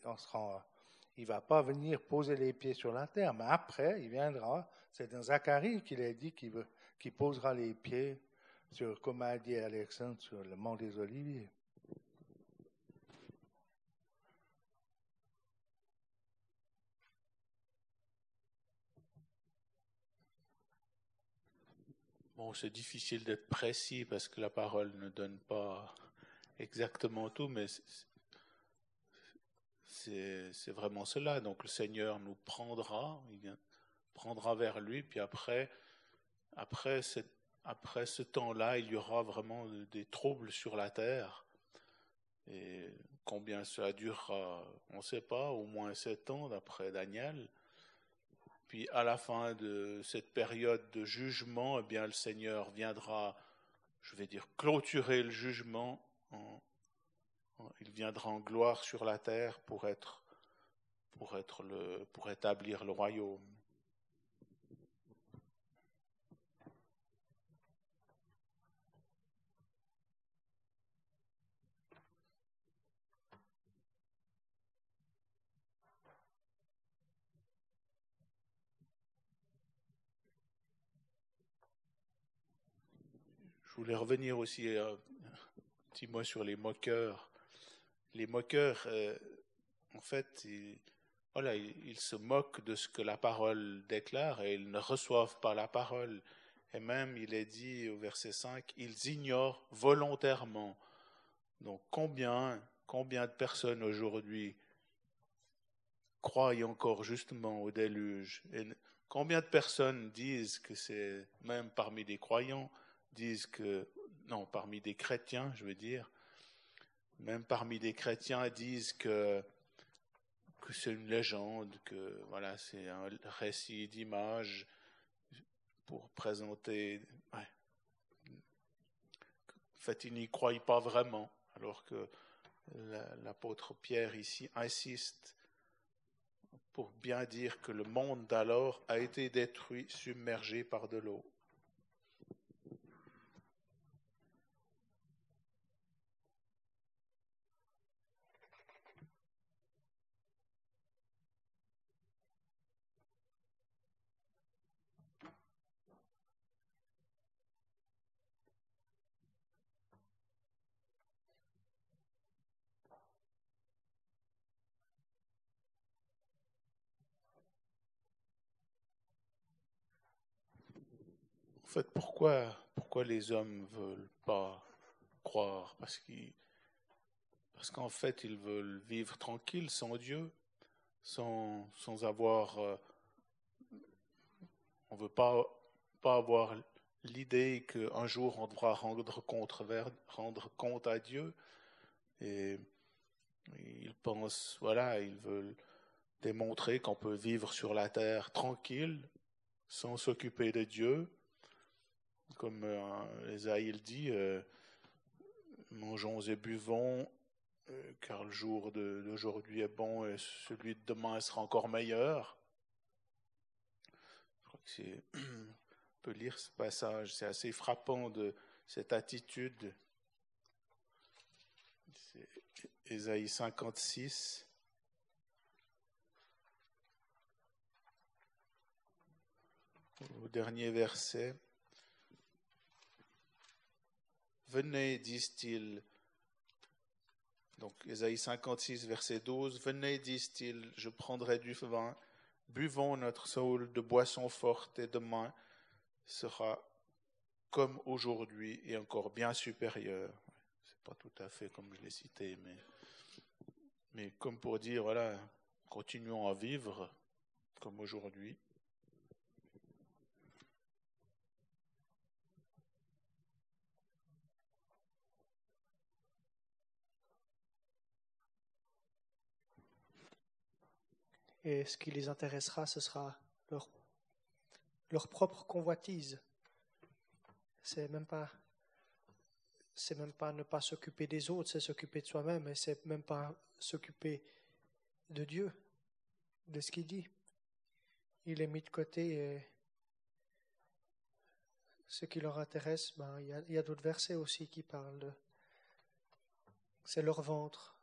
il, va pas venir poser les pieds sur la terre, mais après, il viendra. C'est dans Zacharie qu'il a dit qu'il veut qui posera les pieds sur, comme a dit Alexandre, sur le mont des Oliviers. Bon, c'est difficile d'être précis parce que la parole ne donne pas exactement tout, mais c'est vraiment cela. Donc le Seigneur nous prendra, il prendra vers lui, puis après, après, cette, après ce temps-là, il y aura vraiment des troubles sur la terre. Et combien cela durera, on ne sait pas, au moins sept ans d'après Daniel. Puis à la fin de cette période de jugement, eh bien le Seigneur viendra, je vais dire, clôturer le jugement. En, en, il viendra en gloire sur la terre pour être, pour être le, pour établir le royaume. Je voulais revenir aussi euh, un petit mot sur les moqueurs. Les moqueurs, euh, en fait, ils, voilà, ils, se moquent de ce que la parole déclare et ils ne reçoivent pas la parole. Et même, il est dit au verset 5, ils ignorent volontairement. Donc, combien, combien de personnes aujourd'hui croient encore justement au déluge? Combien de personnes disent que c'est même parmi les croyants disent que, non, parmi des chrétiens, je veux dire, même parmi des chrétiens disent que, c'est une légende, que voilà, c'est un récit d'image pour présenter. En fait, ils n'y croient pas vraiment, alors que l'apôtre Pierre ici insiste pour bien dire que le monde d'alors a été détruit, submergé par de l'eau. Fait, pourquoi, pourquoi les hommes ne veulent pas croire? Parce qu'en fait, ils veulent vivre tranquille sans Dieu, sans, sans avoir. Euh, on ne veut pas, pas avoir l'idée qu'un jour on devra rendre compte, rendre compte à Dieu. Et ils pensent, voilà, ils veulent démontrer qu'on peut vivre sur la terre tranquille, sans s'occuper de Dieu. Comme euh, dit, euh, mangeons et buvons, euh, car le jour d'aujourd'hui est bon et celui de demain sera encore meilleur. Je crois que c'est, on peut lire ce passage, c'est assez frappant de cette attitude. C'est Ésaïe 56. Au dernier verset. Venez, disent-ils. Donc, Ésaïe 56, verset 12. Venez, disent-ils, je prendrai du vin. Buvons notre saule de boisson forte et demain sera comme aujourd'hui et encore bien supérieur. C'est pas tout à fait comme je l'ai cité, mais, mais comme pour dire, voilà, continuons à vivre comme aujourd'hui. Et ce qui les intéressera, ce sera leur, leur propre convoitise. C'est même pas c'est même pas ne pas s'occuper des autres, c'est s'occuper de soi-même, et c'est même pas s'occuper de Dieu, de ce qu'il dit. Il est mis de côté et ce qui leur intéresse, ben, il y a, a d'autres versets aussi qui parlent de. C'est leur ventre.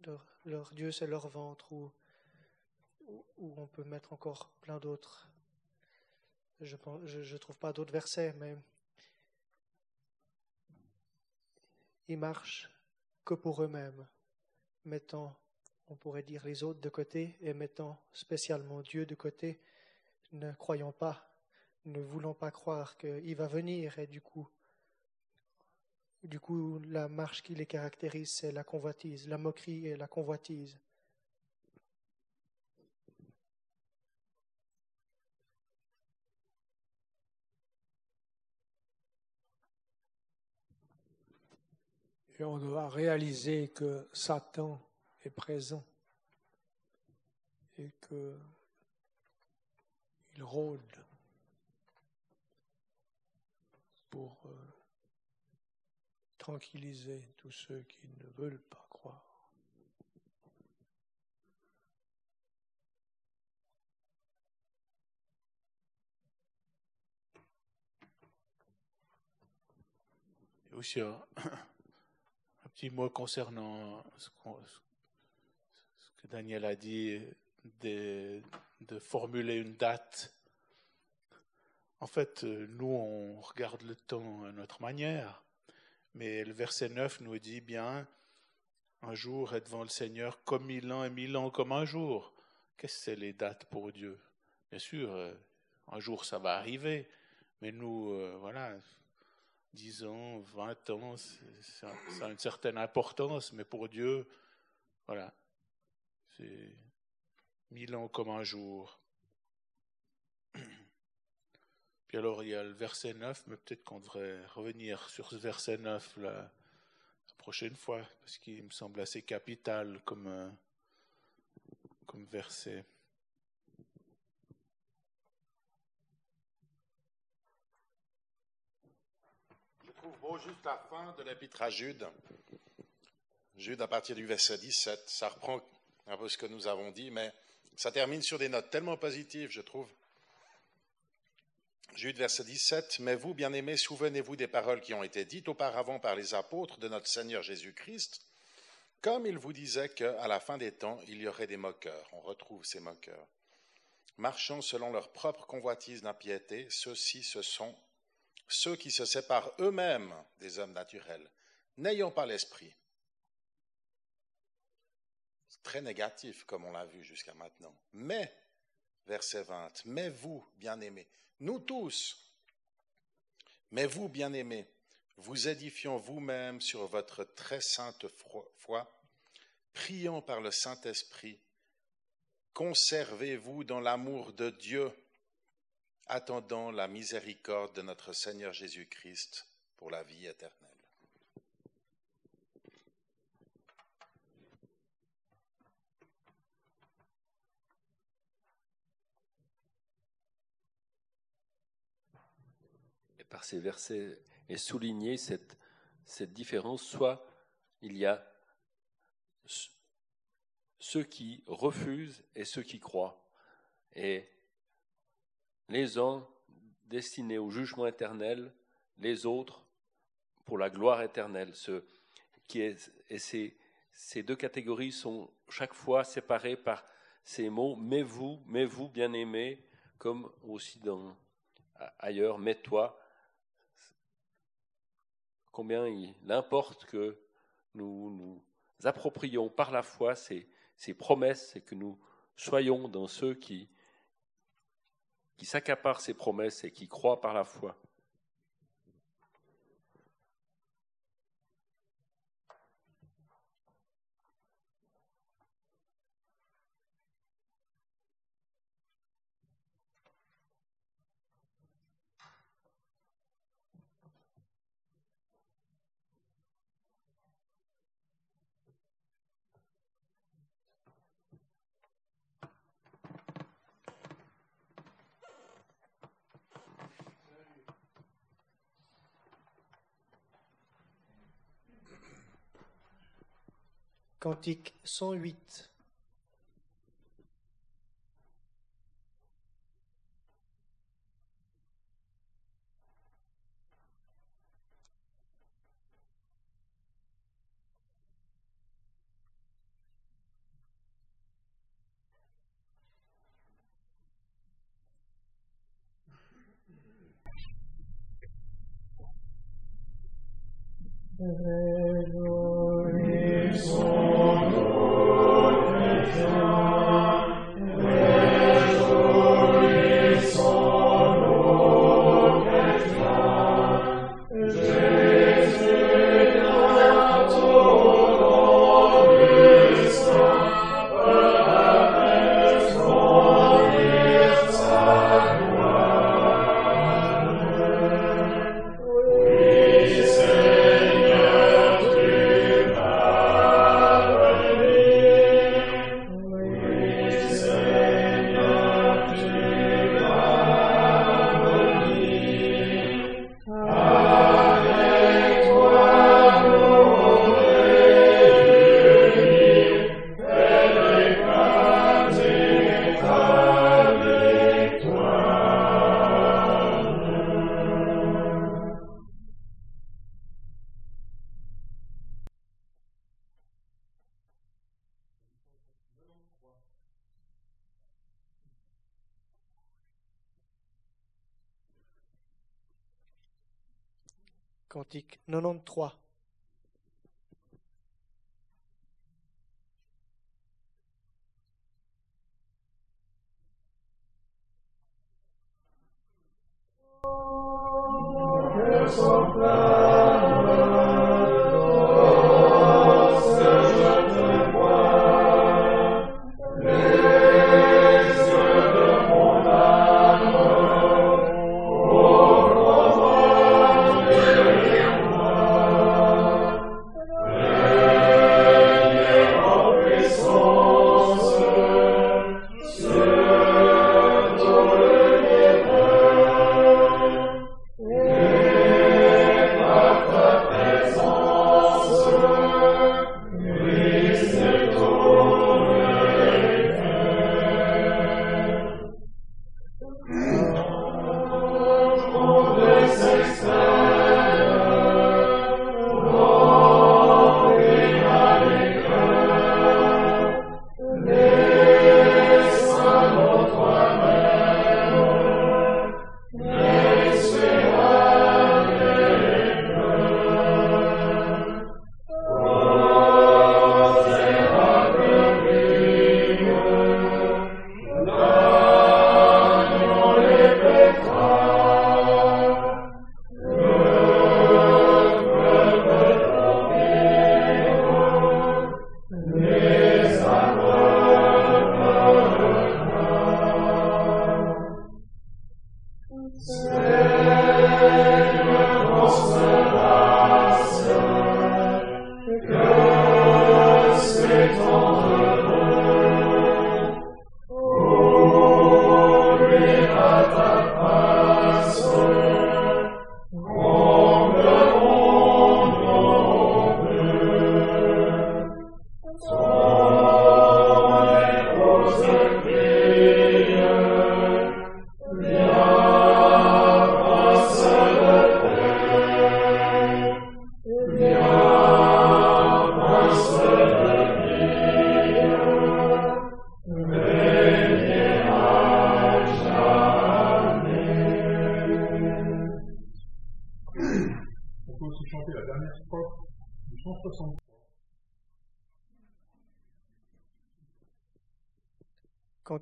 Leur, leur Dieu, c'est leur ventre, ou où on peut mettre encore plein d'autres. Je ne trouve pas d'autres versets, mais ils marchent que pour eux-mêmes, mettant, on pourrait dire, les autres de côté et mettant spécialement Dieu de côté, ne croyant pas, ne voulant pas croire qu'il va venir et du coup, du coup, la marche qui les caractérise, c'est la convoitise, la moquerie et la convoitise. On doit réaliser que Satan est présent et que il rôde pour euh, tranquilliser tous ceux qui ne veulent pas croire. <clears throat> petit mot concernant ce, que Daniel a dit de, formuler une date. En fait, nous, on regarde le temps à notre manière, mais le verset 9 nous dit bien, un jour est devant le Seigneur comme mille ans et mille ans comme un jour. Qu'est-ce que c'est les dates pour Dieu? Bien sûr, un jour ça va arriver, mais nous, euh, voilà, 10 ans, 20 ans, ça, a une certaine importance, mais pour Dieu, voilà, c'est mille ans comme un jour. <clears throat> Puis alors, il y a le verset 9, mais peut-être qu'on devrait revenir sur ce verset 9 la, la prochaine fois, parce qu'il me semble assez capital comme, euh, comme verset. Juste la fin de l'épître à Jude. Jude, à partir du verset 17, ça reprend un peu ce que nous avons dit, mais ça termine sur des notes tellement positives, je trouve. Jude, verset 17, Mais vous, bien-aimés, souvenez-vous des paroles qui ont été dites auparavant par les apôtres de notre Seigneur Jésus-Christ, comme il vous disait qu'à la fin des temps, il y aurait des moqueurs. On retrouve ces moqueurs. Marchant selon leur propre convoitise d'impiété, ceux-ci se sont ceux qui se séparent eux-mêmes des hommes naturels, n'ayant pas l'esprit. C'est très négatif, comme on l'a vu jusqu'à maintenant. Mais, verset 20, mais vous, bien-aimés, nous tous, mais vous, bien-aimés, vous édifions vous-même sur votre très sainte foi, priant par le Saint-Esprit, conservez-vous dans l'amour de Dieu attendant la miséricorde de notre Seigneur Jésus-Christ pour la vie éternelle. Et par ces versets est soulignée cette, cette différence, soit il y a ceux qui refusent et ceux qui croient. Et les uns destinés au jugement éternel, les autres pour la gloire éternelle. Ce, qui et ces, ces deux catégories sont chaque fois séparées par ces mots mais vous, mais vous, bien-aimés, comme aussi dans, ailleurs, mais toi. Combien il importe que nous nous approprions par la foi ces, ces promesses et que nous soyons dans ceux qui, qui s'accaparent ces promesses et qui croient par la foi. Cantique 108. Cantique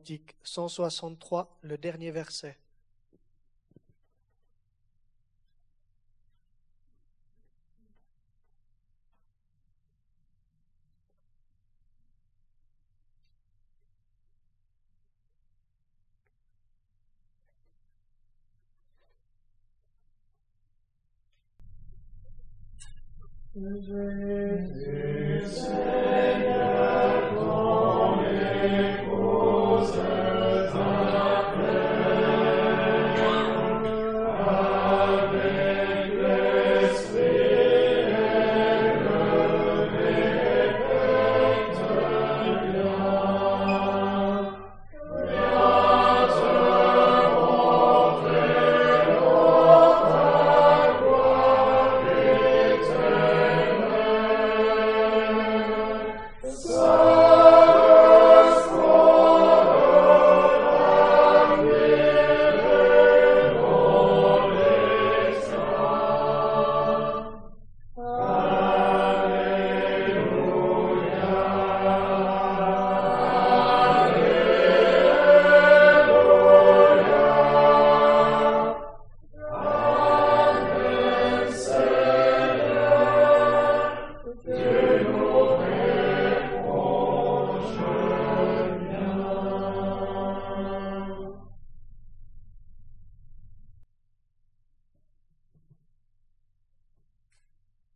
Cantique 163, le dernier verset. Dieu